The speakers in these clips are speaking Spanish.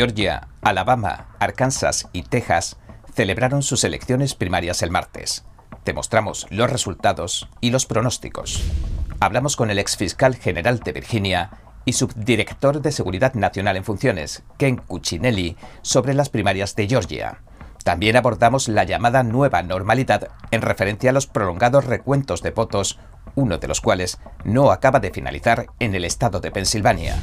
Georgia, Alabama, Arkansas y Texas celebraron sus elecciones primarias el martes. Te mostramos los resultados y los pronósticos. Hablamos con el exfiscal general de Virginia y subdirector de Seguridad Nacional en Funciones, Ken Cuccinelli, sobre las primarias de Georgia. También abordamos la llamada nueva normalidad en referencia a los prolongados recuentos de votos, uno de los cuales no acaba de finalizar en el estado de Pensilvania.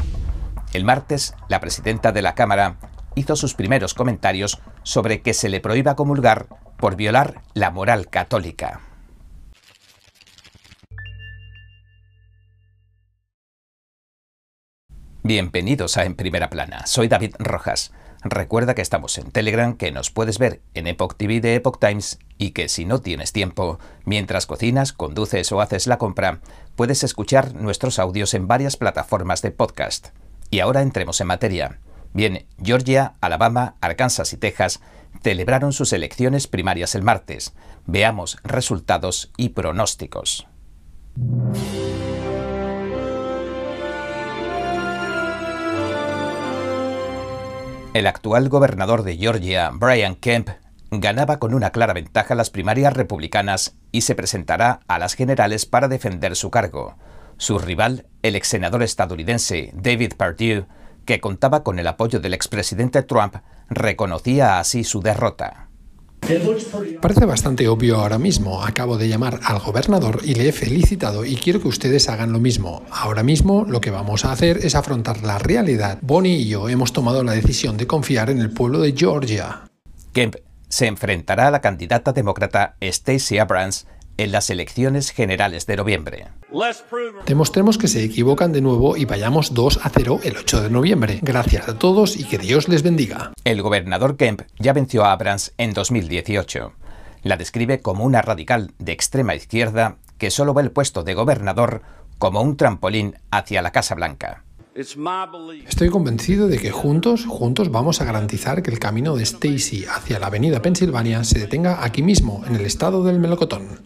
El martes, la presidenta de la Cámara hizo sus primeros comentarios sobre que se le prohíba comulgar por violar la moral católica. Bienvenidos a En Primera Plana. Soy David Rojas. Recuerda que estamos en Telegram, que nos puedes ver en Epoch TV de Epoch Times y que si no tienes tiempo, mientras cocinas, conduces o haces la compra, puedes escuchar nuestros audios en varias plataformas de podcast. Y ahora entremos en materia. Bien, Georgia, Alabama, Arkansas y Texas celebraron sus elecciones primarias el martes. Veamos resultados y pronósticos. El actual gobernador de Georgia, Brian Kemp, ganaba con una clara ventaja las primarias republicanas y se presentará a las generales para defender su cargo. Su rival, el ex senador estadounidense David Perdue, que contaba con el apoyo del expresidente Trump, reconocía así su derrota. Parece bastante obvio ahora mismo. Acabo de llamar al gobernador y le he felicitado y quiero que ustedes hagan lo mismo. Ahora mismo lo que vamos a hacer es afrontar la realidad. Bonnie y yo hemos tomado la decisión de confiar en el pueblo de Georgia. Kemp se enfrentará a la candidata demócrata Stacey Abrams en las elecciones generales de noviembre. Demostremos que se equivocan de nuevo y vayamos 2 a 0 el 8 de noviembre. Gracias a todos y que Dios les bendiga. El gobernador Kemp ya venció a Abrams en 2018. La describe como una radical de extrema izquierda que solo ve el puesto de gobernador como un trampolín hacia la Casa Blanca. Estoy convencido de que juntos, juntos vamos a garantizar que el camino de Stacy hacia la avenida Pensilvania se detenga aquí mismo, en el estado del melocotón.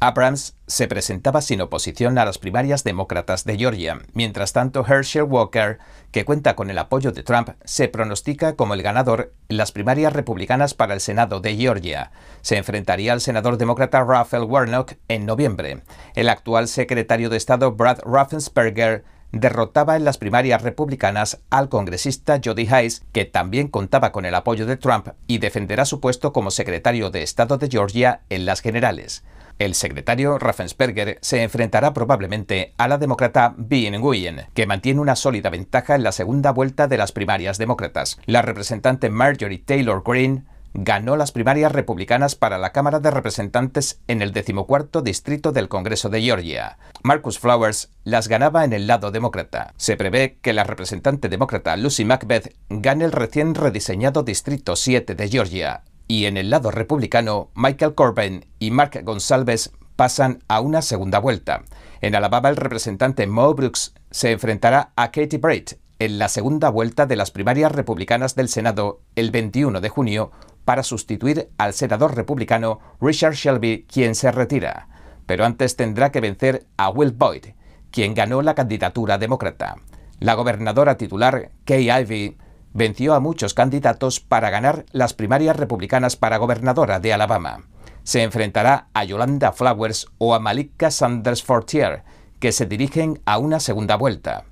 Abrams se presentaba sin oposición a las primarias demócratas de Georgia. Mientras tanto, Herschel Walker, que cuenta con el apoyo de Trump, se pronostica como el ganador en las primarias republicanas para el Senado de Georgia. Se enfrentaría al senador demócrata Raphael Warnock en noviembre. El actual secretario de Estado Brad Raffensperger derrotaba en las primarias republicanas al congresista Jody Hayes, que también contaba con el apoyo de Trump y defenderá su puesto como secretario de Estado de Georgia en las generales. El secretario Raffensperger se enfrentará probablemente a la demócrata Bean Nguyen, que mantiene una sólida ventaja en la segunda vuelta de las primarias demócratas. La representante Marjorie Taylor Greene ganó las primarias republicanas para la Cámara de Representantes en el decimocuarto distrito del Congreso de Georgia. Marcus Flowers las ganaba en el lado demócrata. Se prevé que la representante demócrata Lucy Macbeth gane el recién rediseñado Distrito 7 de Georgia y en el lado republicano, Michael Corbyn y Mark Gonsalves pasan a una segunda vuelta. En Alabama, el representante Mo Brooks se enfrentará a Katie Bright en la segunda vuelta de las primarias republicanas del Senado el 21 de junio para sustituir al senador republicano Richard Shelby, quien se retira. Pero antes tendrá que vencer a Will Boyd, quien ganó la candidatura demócrata. La gobernadora titular, Kay Ivey, venció a muchos candidatos para ganar las primarias republicanas para gobernadora de Alabama. Se enfrentará a Yolanda Flowers o a Malika Sanders Fortier, que se dirigen a una segunda vuelta.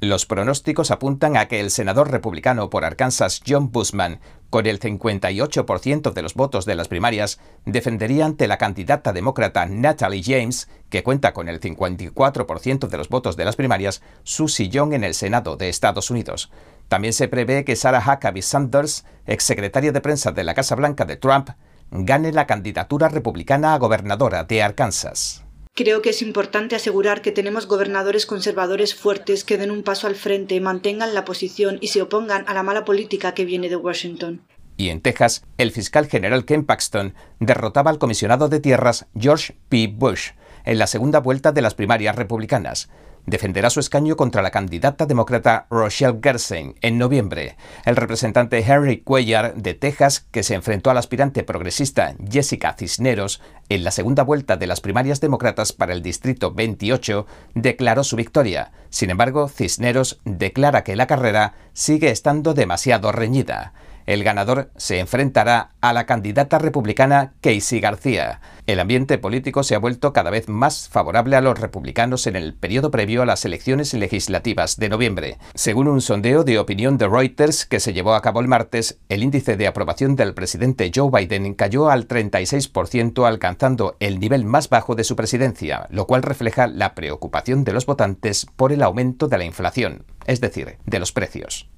Los pronósticos apuntan a que el senador republicano por Arkansas John Busman, con el 58% de los votos de las primarias, defendería ante la candidata demócrata Natalie James, que cuenta con el 54% de los votos de las primarias, su sillón en el Senado de Estados Unidos. También se prevé que Sarah Huckabee Sanders, exsecretaria de prensa de la Casa Blanca de Trump, gane la candidatura republicana a gobernadora de Arkansas. Creo que es importante asegurar que tenemos gobernadores conservadores fuertes que den un paso al frente, mantengan la posición y se opongan a la mala política que viene de Washington. Y en Texas, el fiscal general Ken Paxton derrotaba al comisionado de tierras George P. Bush en la segunda vuelta de las primarias republicanas. defenderá su escaño contra la candidata demócrata Rochelle Gersen en noviembre. El representante Henry Cuellar de Texas, que se enfrentó al aspirante progresista Jessica Cisneros en la segunda vuelta de las primarias demócratas para el Distrito 28, declaró su victoria. Sin embargo, Cisneros declara que la carrera sigue estando demasiado reñida. El ganador se enfrentará a la candidata republicana Casey García. El ambiente político se ha vuelto cada vez más favorable a los republicanos en el periodo previo a las elecciones legislativas de noviembre. Según un sondeo de opinión de Reuters que se llevó a cabo el martes, el índice de aprobación del presidente Joe Biden cayó al 36%, alcanzando el nivel más bajo de su presidencia, lo cual refleja la preocupación de los votantes por el aumento de la inflación, es decir, de los precios.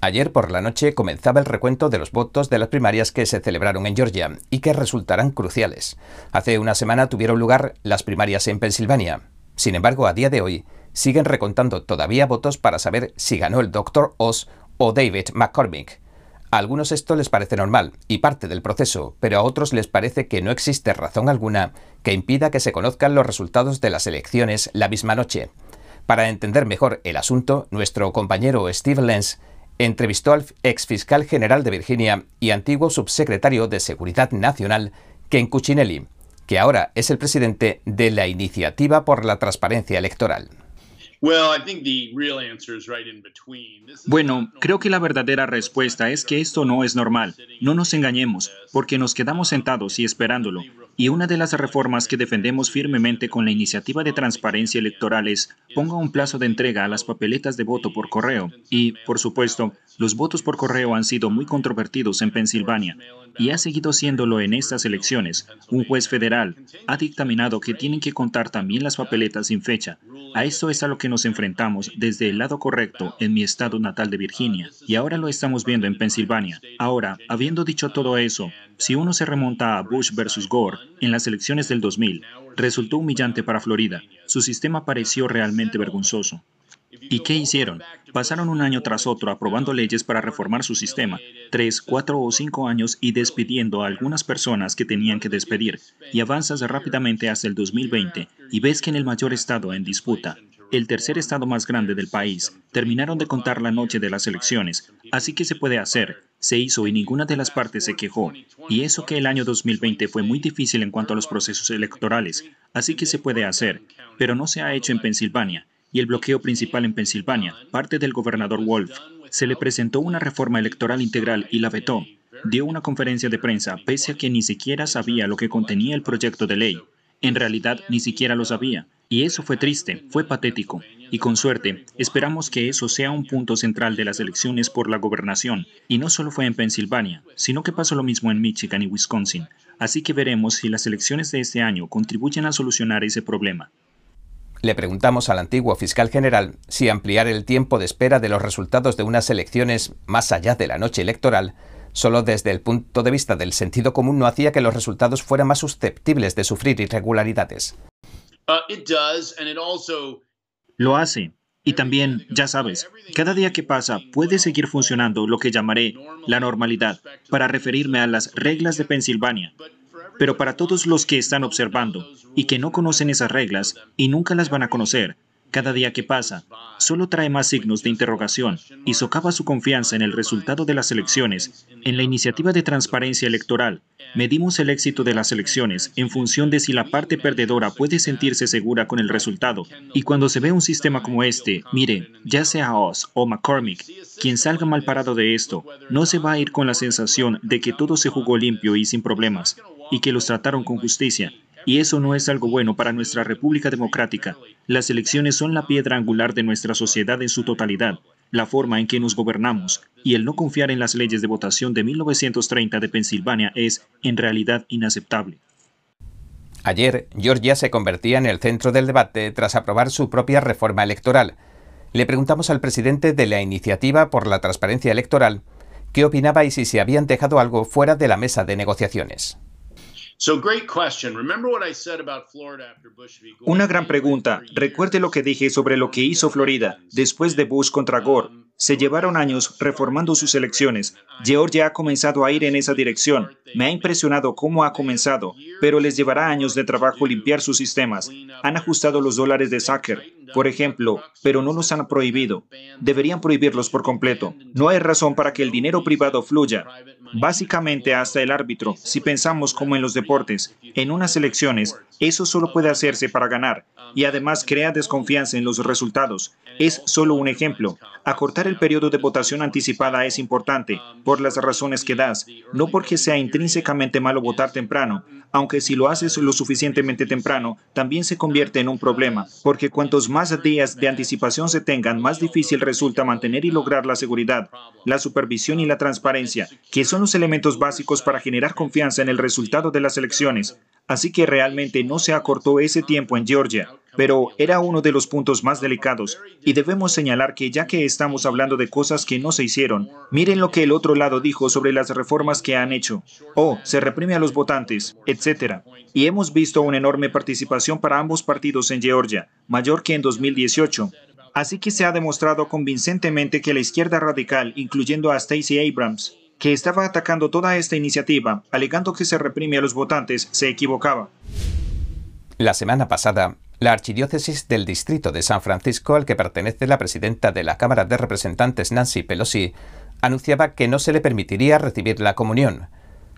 Ayer por la noche comenzaba el recuento de los votos de las primarias que se celebraron en Georgia y que resultarán cruciales. Hace una semana tuvieron lugar las primarias en Pensilvania. Sin embargo, a día de hoy siguen recontando todavía votos para saber si ganó el Dr. Oz o David McCormick. A algunos esto les parece normal y parte del proceso, pero a otros les parece que no existe razón alguna que impida que se conozcan los resultados de las elecciones la misma noche. Para entender mejor el asunto, nuestro compañero Steve Lenz entrevistó al ex fiscal general de Virginia y antiguo subsecretario de Seguridad Nacional, Ken Cuccinelli, que ahora es el presidente de la Iniciativa por la Transparencia Electoral. Bueno, creo que la verdadera respuesta es que esto no es normal. No nos engañemos, porque nos quedamos sentados y esperándolo. Y una de las reformas que defendemos firmemente con la iniciativa de transparencia electoral es ponga un plazo de entrega a las papeletas de voto por correo. Y, por supuesto, los votos por correo han sido muy controvertidos en Pensilvania y ha seguido siéndolo en estas elecciones. Un juez federal ha dictaminado que tienen que contar también las papeletas sin fecha. A esto es a lo que nos enfrentamos desde el lado correcto en mi estado natal de Virginia, y ahora lo estamos viendo en Pensilvania. Ahora, habiendo dicho todo eso, si uno se remonta a Bush versus Gore en las elecciones del 2000, resultó humillante para Florida. Su sistema pareció realmente vergonzoso. ¿Y qué hicieron? Pasaron un año tras otro aprobando leyes para reformar su sistema, tres, cuatro o cinco años y despidiendo a algunas personas que tenían que despedir, y avanzas rápidamente hasta el 2020 y ves que en el mayor estado en disputa, el tercer estado más grande del país, terminaron de contar la noche de las elecciones, así que se puede hacer, se hizo y ninguna de las partes se quejó. Y eso que el año 2020 fue muy difícil en cuanto a los procesos electorales, así que se puede hacer, pero no se ha hecho en Pensilvania y el bloqueo principal en Pensilvania, parte del gobernador Wolf. Se le presentó una reforma electoral integral y la vetó. Dio una conferencia de prensa pese a que ni siquiera sabía lo que contenía el proyecto de ley. En realidad ni siquiera lo sabía. Y eso fue triste, fue patético. Y con suerte, esperamos que eso sea un punto central de las elecciones por la gobernación. Y no solo fue en Pensilvania, sino que pasó lo mismo en Michigan y Wisconsin. Así que veremos si las elecciones de este año contribuyen a solucionar ese problema. Le preguntamos al antiguo fiscal general si ampliar el tiempo de espera de los resultados de unas elecciones más allá de la noche electoral solo desde el punto de vista del sentido común no hacía que los resultados fueran más susceptibles de sufrir irregularidades. Uh, lo hace. Y también, ya sabes, cada día que pasa puede seguir funcionando lo que llamaré la normalidad, para referirme a las reglas de Pensilvania, pero para todos los que están observando y que no conocen esas reglas y nunca las van a conocer, cada día que pasa solo trae más signos de interrogación y socava su confianza en el resultado de las elecciones. En la iniciativa de transparencia electoral, medimos el éxito de las elecciones en función de si la parte perdedora puede sentirse segura con el resultado. Y cuando se ve un sistema como este, mire, ya sea Oz o McCormick, quien salga mal parado de esto, no se va a ir con la sensación de que todo se jugó limpio y sin problemas, y que los trataron con justicia. Y eso no es algo bueno para nuestra República Democrática. Las elecciones son la piedra angular de nuestra sociedad en su totalidad, la forma en que nos gobernamos, y el no confiar en las leyes de votación de 1930 de Pensilvania es, en realidad, inaceptable. Ayer, Georgia se convertía en el centro del debate tras aprobar su propia reforma electoral. Le preguntamos al presidente de la Iniciativa por la Transparencia Electoral qué opinaba y si se habían dejado algo fuera de la mesa de negociaciones. Una gran pregunta. Recuerde lo que dije sobre lo que hizo Florida después de Bush contra Gore. Se llevaron años reformando sus elecciones. Georgia ha comenzado a ir en esa dirección. Me ha impresionado cómo ha comenzado, pero les llevará años de trabajo limpiar sus sistemas. Han ajustado los dólares de Zucker, por ejemplo, pero no los han prohibido. Deberían prohibirlos por completo. No hay razón para que el dinero privado fluya. Básicamente hasta el árbitro, si pensamos como en los deportes, en unas elecciones, eso solo puede hacerse para ganar y además crea desconfianza en los resultados. Es solo un ejemplo. Acortar el periodo de votación anticipada es importante, por las razones que das, no porque sea intrínsecamente malo votar temprano, aunque si lo haces lo suficientemente temprano, también se convierte en un problema, porque cuantos más días de anticipación se tengan, más difícil resulta mantener y lograr la seguridad, la supervisión y la transparencia, que son los elementos básicos para generar confianza en el resultado de las elecciones. Así que realmente no se acortó ese tiempo en Georgia pero era uno de los puntos más delicados. Y debemos señalar que ya que estamos hablando de cosas que no se hicieron, miren lo que el otro lado dijo sobre las reformas que han hecho. Oh, se reprime a los votantes, etc. Y hemos visto una enorme participación para ambos partidos en Georgia, mayor que en 2018. Así que se ha demostrado convincentemente que la izquierda radical, incluyendo a Stacey Abrams, que estaba atacando toda esta iniciativa, alegando que se reprime a los votantes, se equivocaba. La semana pasada, la Archidiócesis del Distrito de San Francisco, al que pertenece la presidenta de la Cámara de Representantes Nancy Pelosi, anunciaba que no se le permitiría recibir la comunión.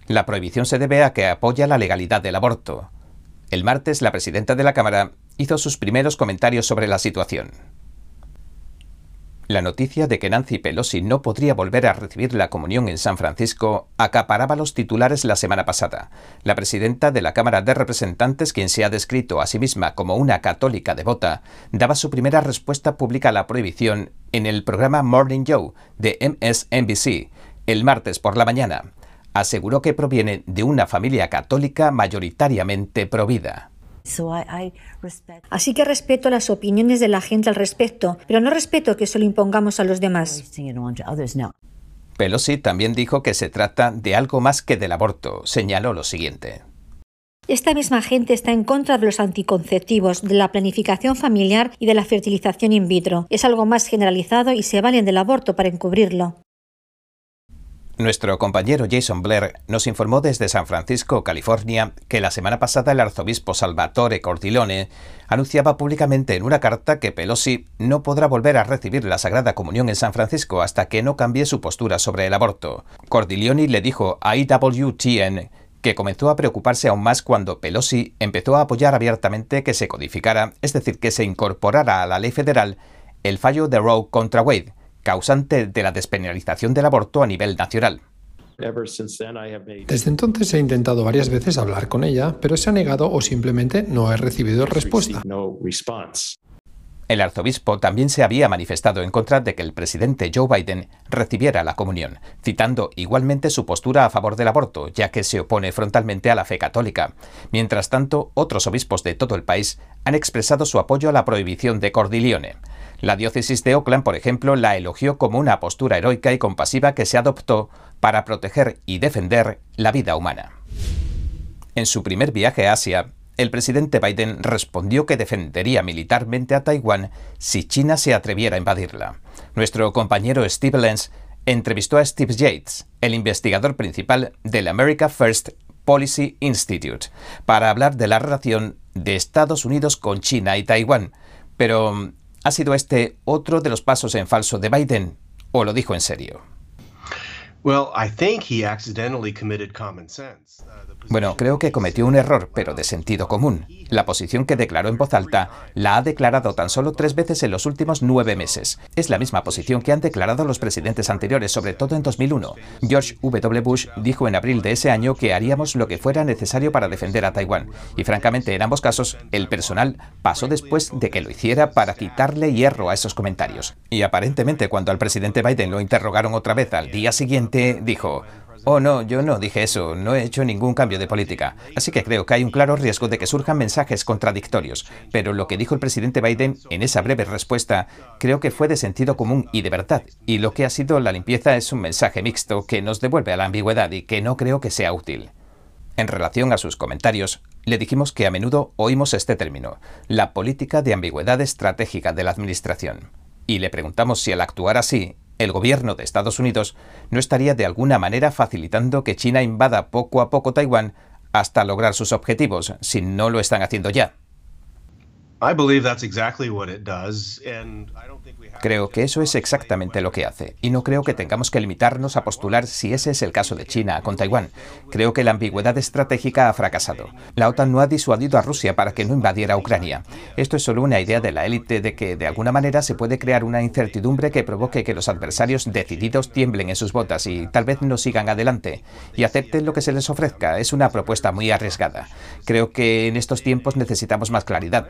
La prohibición se debe a que apoya la legalidad del aborto. El martes, la presidenta de la Cámara hizo sus primeros comentarios sobre la situación. La noticia de que Nancy Pelosi no podría volver a recibir la comunión en San Francisco acaparaba los titulares la semana pasada. La presidenta de la Cámara de Representantes, quien se ha descrito a sí misma como una católica devota, daba su primera respuesta pública a la prohibición en el programa Morning Joe de MSNBC el martes por la mañana. Aseguró que proviene de una familia católica mayoritariamente provida. Así que respeto las opiniones de la gente al respecto, pero no respeto que se lo impongamos a los demás. Pelosi también dijo que se trata de algo más que del aborto. Señaló lo siguiente. Esta misma gente está en contra de los anticonceptivos, de la planificación familiar y de la fertilización in vitro. Es algo más generalizado y se valen del aborto para encubrirlo. Nuestro compañero Jason Blair nos informó desde San Francisco, California, que la semana pasada el arzobispo Salvatore Cordilone anunciaba públicamente en una carta que Pelosi no podrá volver a recibir la Sagrada Comunión en San Francisco hasta que no cambie su postura sobre el aborto. Cordilone le dijo a IWTN que comenzó a preocuparse aún más cuando Pelosi empezó a apoyar abiertamente que se codificara, es decir, que se incorporara a la ley federal, el fallo de Roe contra Wade, causante de la despenalización del aborto a nivel nacional. Desde entonces he intentado varias veces hablar con ella, pero se ha negado o simplemente no he recibido respuesta. El arzobispo también se había manifestado en contra de que el presidente Joe Biden recibiera la comunión, citando igualmente su postura a favor del aborto, ya que se opone frontalmente a la fe católica. Mientras tanto, otros obispos de todo el país han expresado su apoyo a la prohibición de Cordilione. La diócesis de Oakland, por ejemplo, la elogió como una postura heroica y compasiva que se adoptó para proteger y defender la vida humana. En su primer viaje a Asia, el presidente Biden respondió que defendería militarmente a Taiwán si China se atreviera a invadirla. Nuestro compañero Steve Lenz entrevistó a Steve Yates, el investigador principal del America First Policy Institute, para hablar de la relación de Estados Unidos con China y Taiwán. Pero ¿Ha sido este otro de los pasos en falso de Biden o lo dijo en serio? Bueno, creo que cometió un error, pero de sentido común. La posición que declaró en voz alta la ha declarado tan solo tres veces en los últimos nueve meses. Es la misma posición que han declarado los presidentes anteriores, sobre todo en 2001. George W. Bush dijo en abril de ese año que haríamos lo que fuera necesario para defender a Taiwán. Y francamente, en ambos casos, el personal pasó después de que lo hiciera para quitarle hierro a esos comentarios. Y aparentemente, cuando al presidente Biden lo interrogaron otra vez al día siguiente, dijo, Oh, no, yo no dije eso, no he hecho ningún cambio de política. Así que creo que hay un claro riesgo de que surjan mensajes contradictorios. Pero lo que dijo el presidente Biden en esa breve respuesta creo que fue de sentido común y de verdad. Y lo que ha sido la limpieza es un mensaje mixto que nos devuelve a la ambigüedad y que no creo que sea útil. En relación a sus comentarios, le dijimos que a menudo oímos este término, la política de ambigüedad estratégica de la Administración. Y le preguntamos si al actuar así, el gobierno de Estados Unidos no estaría de alguna manera facilitando que China invada poco a poco Taiwán hasta lograr sus objetivos, si no lo están haciendo ya. Creo que eso es exactamente lo que hace, y no creo que tengamos que limitarnos a postular si ese es el caso de China con Taiwán. Creo que la ambigüedad estratégica ha fracasado. La OTAN no ha disuadido a Rusia para que no invadiera Ucrania. Esto es solo una idea de la élite de que de alguna manera se puede crear una incertidumbre que provoque que los adversarios decididos tiemblen en sus botas y tal vez no sigan adelante y acepten lo que se les ofrezca. Es una propuesta muy arriesgada. Creo que en estos tiempos necesitamos más claridad.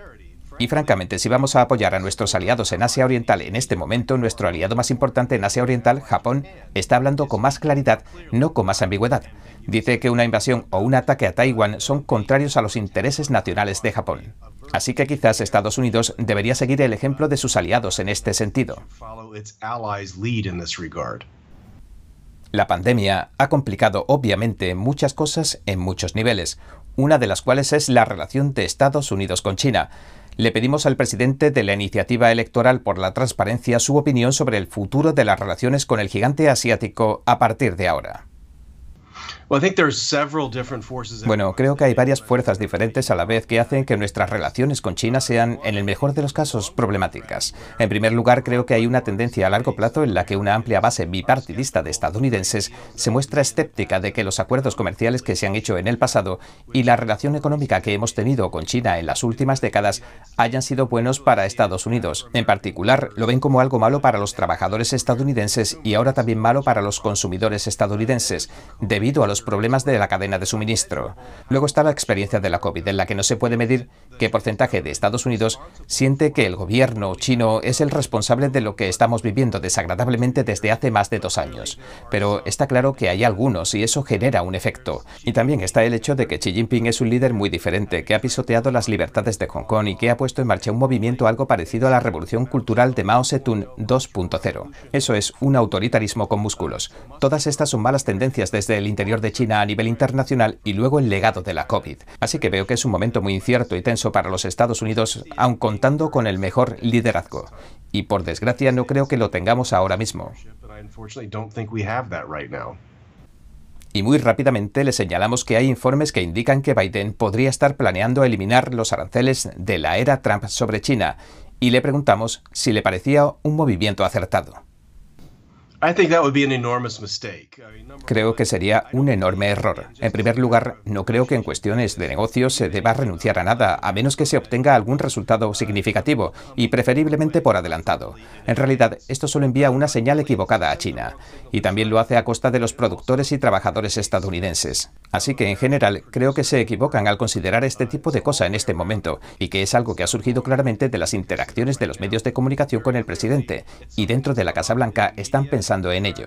Y francamente, si vamos a apoyar a nuestros aliados en Asia Oriental en este momento, nuestro aliado más importante en Asia Oriental, Japón, está hablando con más claridad, no con más ambigüedad. Dice que una invasión o un ataque a Taiwán son contrarios a los intereses nacionales de Japón. Así que quizás Estados Unidos debería seguir el ejemplo de sus aliados en este sentido. La pandemia ha complicado obviamente muchas cosas en muchos niveles, una de las cuales es la relación de Estados Unidos con China le pedimos al presidente de la iniciativa electoral por la transparencia su opinión sobre el futuro de las relaciones con el gigante asiático a partir de ahora. Bueno, creo que hay varias fuerzas diferentes a la vez que hacen que nuestras relaciones con China sean, en el mejor de los casos, problemáticas. En primer lugar, creo que hay una tendencia a largo plazo en la que una amplia base bipartidista de estadounidenses se muestra escéptica de que los acuerdos comerciales que se han hecho en el pasado y la relación económica que hemos tenido con China en las últimas décadas hayan sido buenos para Estados Unidos. En particular, lo ven como algo malo para los trabajadores estadounidenses y ahora también malo para los consumidores estadounidenses, debido a los problemas de la cadena de suministro. Luego está la experiencia de la COVID, en la que no se puede medir qué porcentaje de Estados Unidos siente que el gobierno chino es el responsable de lo que estamos viviendo desagradablemente desde hace más de dos años. Pero está claro que hay algunos y eso genera un efecto. Y también está el hecho de que Xi Jinping es un líder muy diferente, que ha pisoteado las libertades de Hong Kong y que ha puesto en marcha un movimiento algo parecido a la revolución cultural de Mao Zedong 2.0. Eso es un autoritarismo con músculos. Todas estas son malas tendencias desde el interior China a nivel internacional y luego el legado de la COVID. Así que veo que es un momento muy incierto y tenso para los Estados Unidos, aun contando con el mejor liderazgo. Y por desgracia no creo que lo tengamos ahora mismo. Y muy rápidamente le señalamos que hay informes que indican que Biden podría estar planeando eliminar los aranceles de la era Trump sobre China, y le preguntamos si le parecía un movimiento acertado. Creo que sería un enorme error. En primer lugar, no creo que en cuestiones de negocios se deba renunciar a nada, a menos que se obtenga algún resultado significativo, y preferiblemente por adelantado. En realidad, esto solo envía una señal equivocada a China, y también lo hace a costa de los productores y trabajadores estadounidenses. Así que, en general, creo que se equivocan al considerar este tipo de cosa en este momento, y que es algo que ha surgido claramente de las interacciones de los medios de comunicación con el presidente, y dentro de la Casa Blanca están pensando en ello.